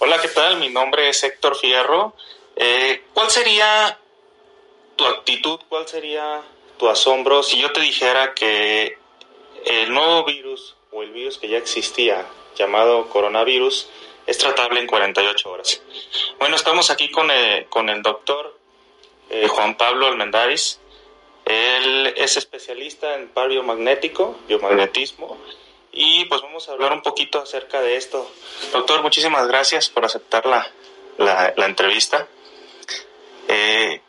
Hola, ¿qué tal? Mi nombre es Héctor Fierro. Eh, ¿Cuál sería tu actitud, cuál sería tu asombro si yo te dijera que el nuevo virus o el virus que ya existía, llamado coronavirus, es tratable en 48 horas? Bueno, estamos aquí con el, con el doctor eh, Juan Pablo Almendaris. Él es especialista en par biomagnético, biomagnetismo, y pues vamos a hablar un poquito acerca de esto. Doctor, muchísimas gracias por aceptar la, la, entrevista. Eh,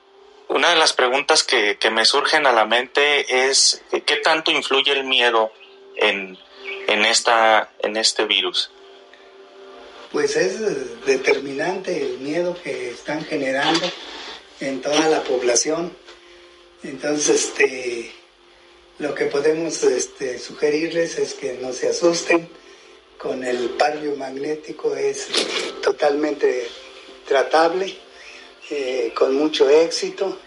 una de las preguntas que, que, me surgen a la mente es ¿qué tanto influye el miedo en, en, esta, en este virus? Pues es determinante el miedo que están generando en toda la población. Entonces, este, lo que podemos este, sugerirles es que no se asusten. Con el par biomagnético es totalmente tratable, eh, con mucho éxito.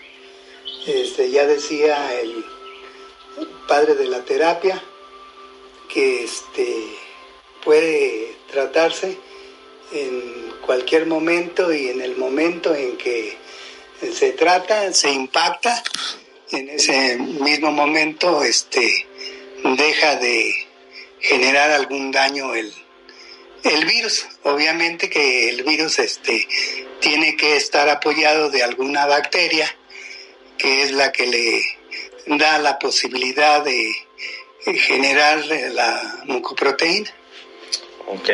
Este, ya decía el padre de la terapia que este, puede tratarse en cualquier momento y en el momento en que se trata, se impacta en ese mismo momento este, deja de generar algún daño el, el virus. Obviamente que el virus este, tiene que estar apoyado de alguna bacteria que es la que le da la posibilidad de generar la mucoproteína. Ok.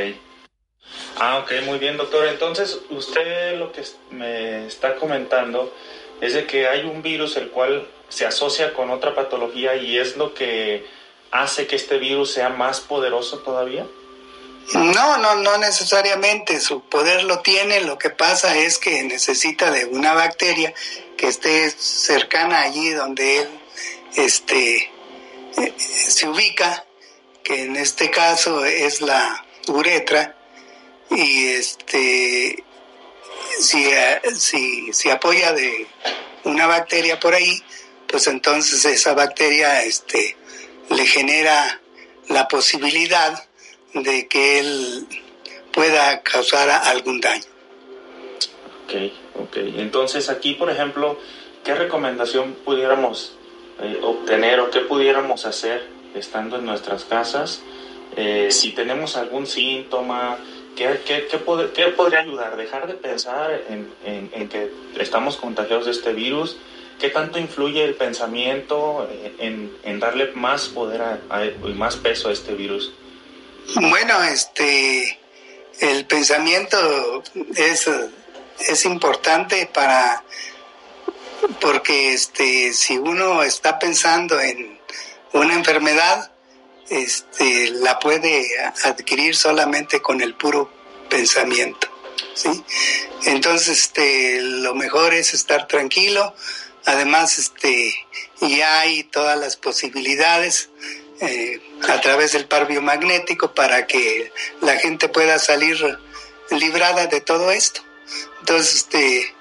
Ah, ok, muy bien, doctor. Entonces, usted lo que me está comentando es de que hay un virus el cual se asocia con otra patología y es lo que hace que este virus sea más poderoso todavía? No, no, no necesariamente. Su poder lo tiene. Lo que pasa es que necesita de una bacteria que esté cercana allí donde él este, eh, se ubica, que en este caso es la uretra, y este, si, eh, si, apoya de una bacteria por ahí, pues entonces esa bacteria este, le genera la posibilidad de que él pueda causar algún daño. Ok, ok. Entonces aquí, por ejemplo, ¿qué recomendación pudiéramos eh, obtener o qué pudiéramos hacer estando en nuestras casas? Eh, si tenemos algún síntoma, ¿qué, qué, qué, podría ayudar? Dejar de pensar en, en que estamos contagiados de este virus ¿Qué tanto influye el pensamiento en, darle más poder y más peso a este virus? Bueno, este, el pensamiento es, es importante para, porque este, si uno está pensando en una enfermedad, este, la puede adquirir solamente con el puro pensamiento, ¿sí? Entonces, este, lo mejor es estar tranquilo, Además, este, ya hay todas las posibilidades eh, a través del par biomagnético para que la gente pueda salir librada de todo esto. Entonces, este,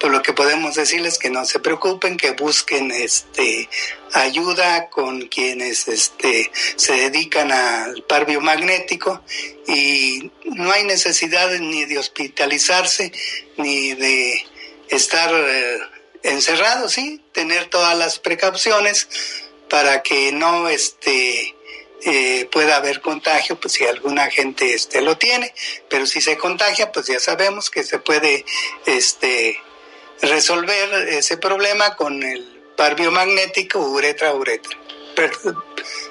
por lo que podemos decirles que no se preocupen, que busquen este ayuda con quienes este se dedican al par biomagnético y no hay necesidad ni de hospitalizarse ni de estar eh, encerrado, sí, tener todas las precauciones para que no este, eh, pueda haber contagio, pues si alguna gente este, lo tiene, pero si se contagia, pues ya sabemos que se puede este, resolver ese problema con el par biomagnético uretra-uretra.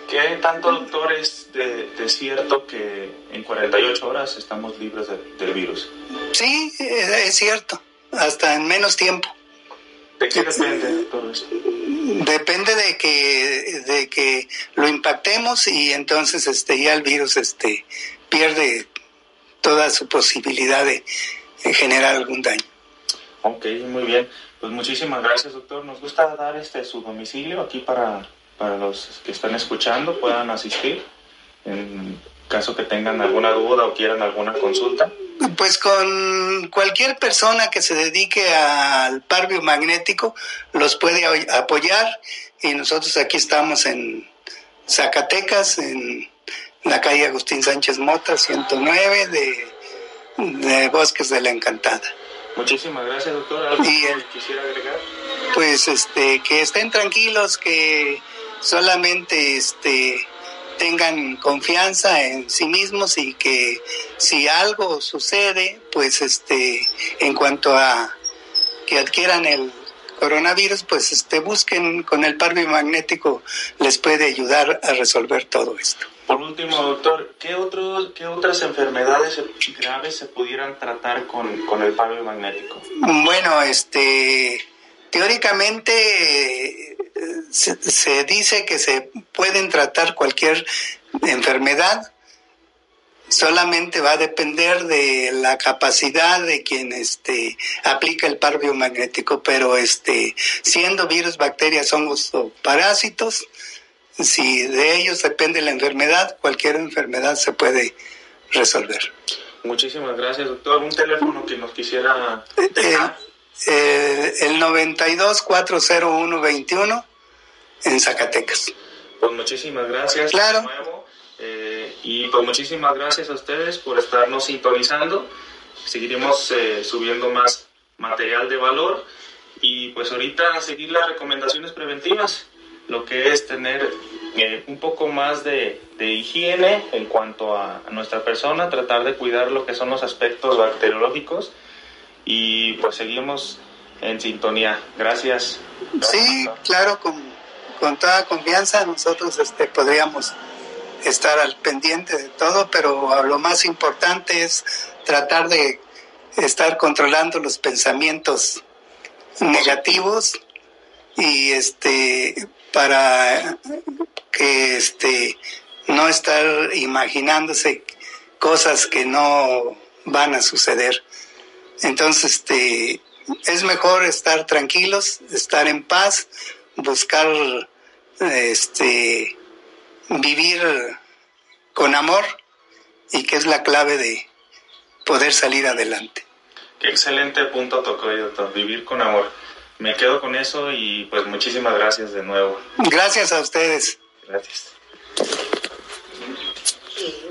¿Qué tanto, doctor, es de, cierto que en 48 horas estamos libres del virus? Sí, es cierto, hasta en menos tiempo. ¿De qué depende todo? Depende de que, de que lo impactemos y entonces este, ya el virus este, pierde toda su posibilidad de, generar algún daño. Ok, muy bien. Pues muchísimas gracias, doctor. Nos gusta dar este su domicilio aquí para, para los que están escuchando, puedan asistir en caso que tengan alguna duda o quieran alguna consulta. Pues con cualquier persona que se dedique al par biomagnético los puede apoyar y nosotros aquí estamos en Zacatecas, en la calle Agustín Sánchez Mota, 109 de de Bosques de la Encantada. Muchísimas gracias, doctor. ¿Algo Y que quisiera agregar? Pues este, que estén tranquilos, que solamente este, tengan confianza en sí mismos y que si algo sucede, pues este, en cuanto a que adquieran el coronavirus, pues este, busquen con el par biomagnético, les puede ayudar a resolver todo esto. Por último, doctor, ¿qué, otros, qué otras enfermedades graves se pudieran tratar con, con el paro magnético? Bueno, este, teóricamente se, se dice que se pueden tratar cualquier enfermedad, solamente va a depender de la capacidad de quien este aplica el par biomagnético, pero este siendo virus, bacterias, hongos o parásitos, si de ellos depende la enfermedad, cualquier enfermedad se puede resolver. Muchísimas gracias, doctor. Un teléfono que nos quisiera Eh, dejar. eh, el 92 401 21 en Zacatecas. Pues muchísimas gracias Claro. de nuevo. eh, y pues muchísimas gracias a ustedes por estarnos sintonizando. Seguiremos eh, subiendo más material de valor y pues ahorita seguir las recomendaciones preventivas, lo que es tener eh, un poco más de, de higiene en cuanto a, a nuestra persona, tratar de cuidar lo que son los aspectos bacteriológicos y pues seguimos en sintonía. Gracias. Sí, claro, con, con toda confianza nosotros este, podríamos estar al pendiente de todo, pero lo más importante es tratar de estar controlando los pensamientos negativos y este para que este no estar imaginándose cosas que no van a suceder. Entonces, este es mejor estar tranquilos, estar en paz, buscar este vivir con amor y que es la clave de poder salir adelante. Qué excelente punto tocó, doctor. Vivir con amor. Me quedo con eso y pues muchísimas gracias de nuevo. Gracias a ustedes. Gracias.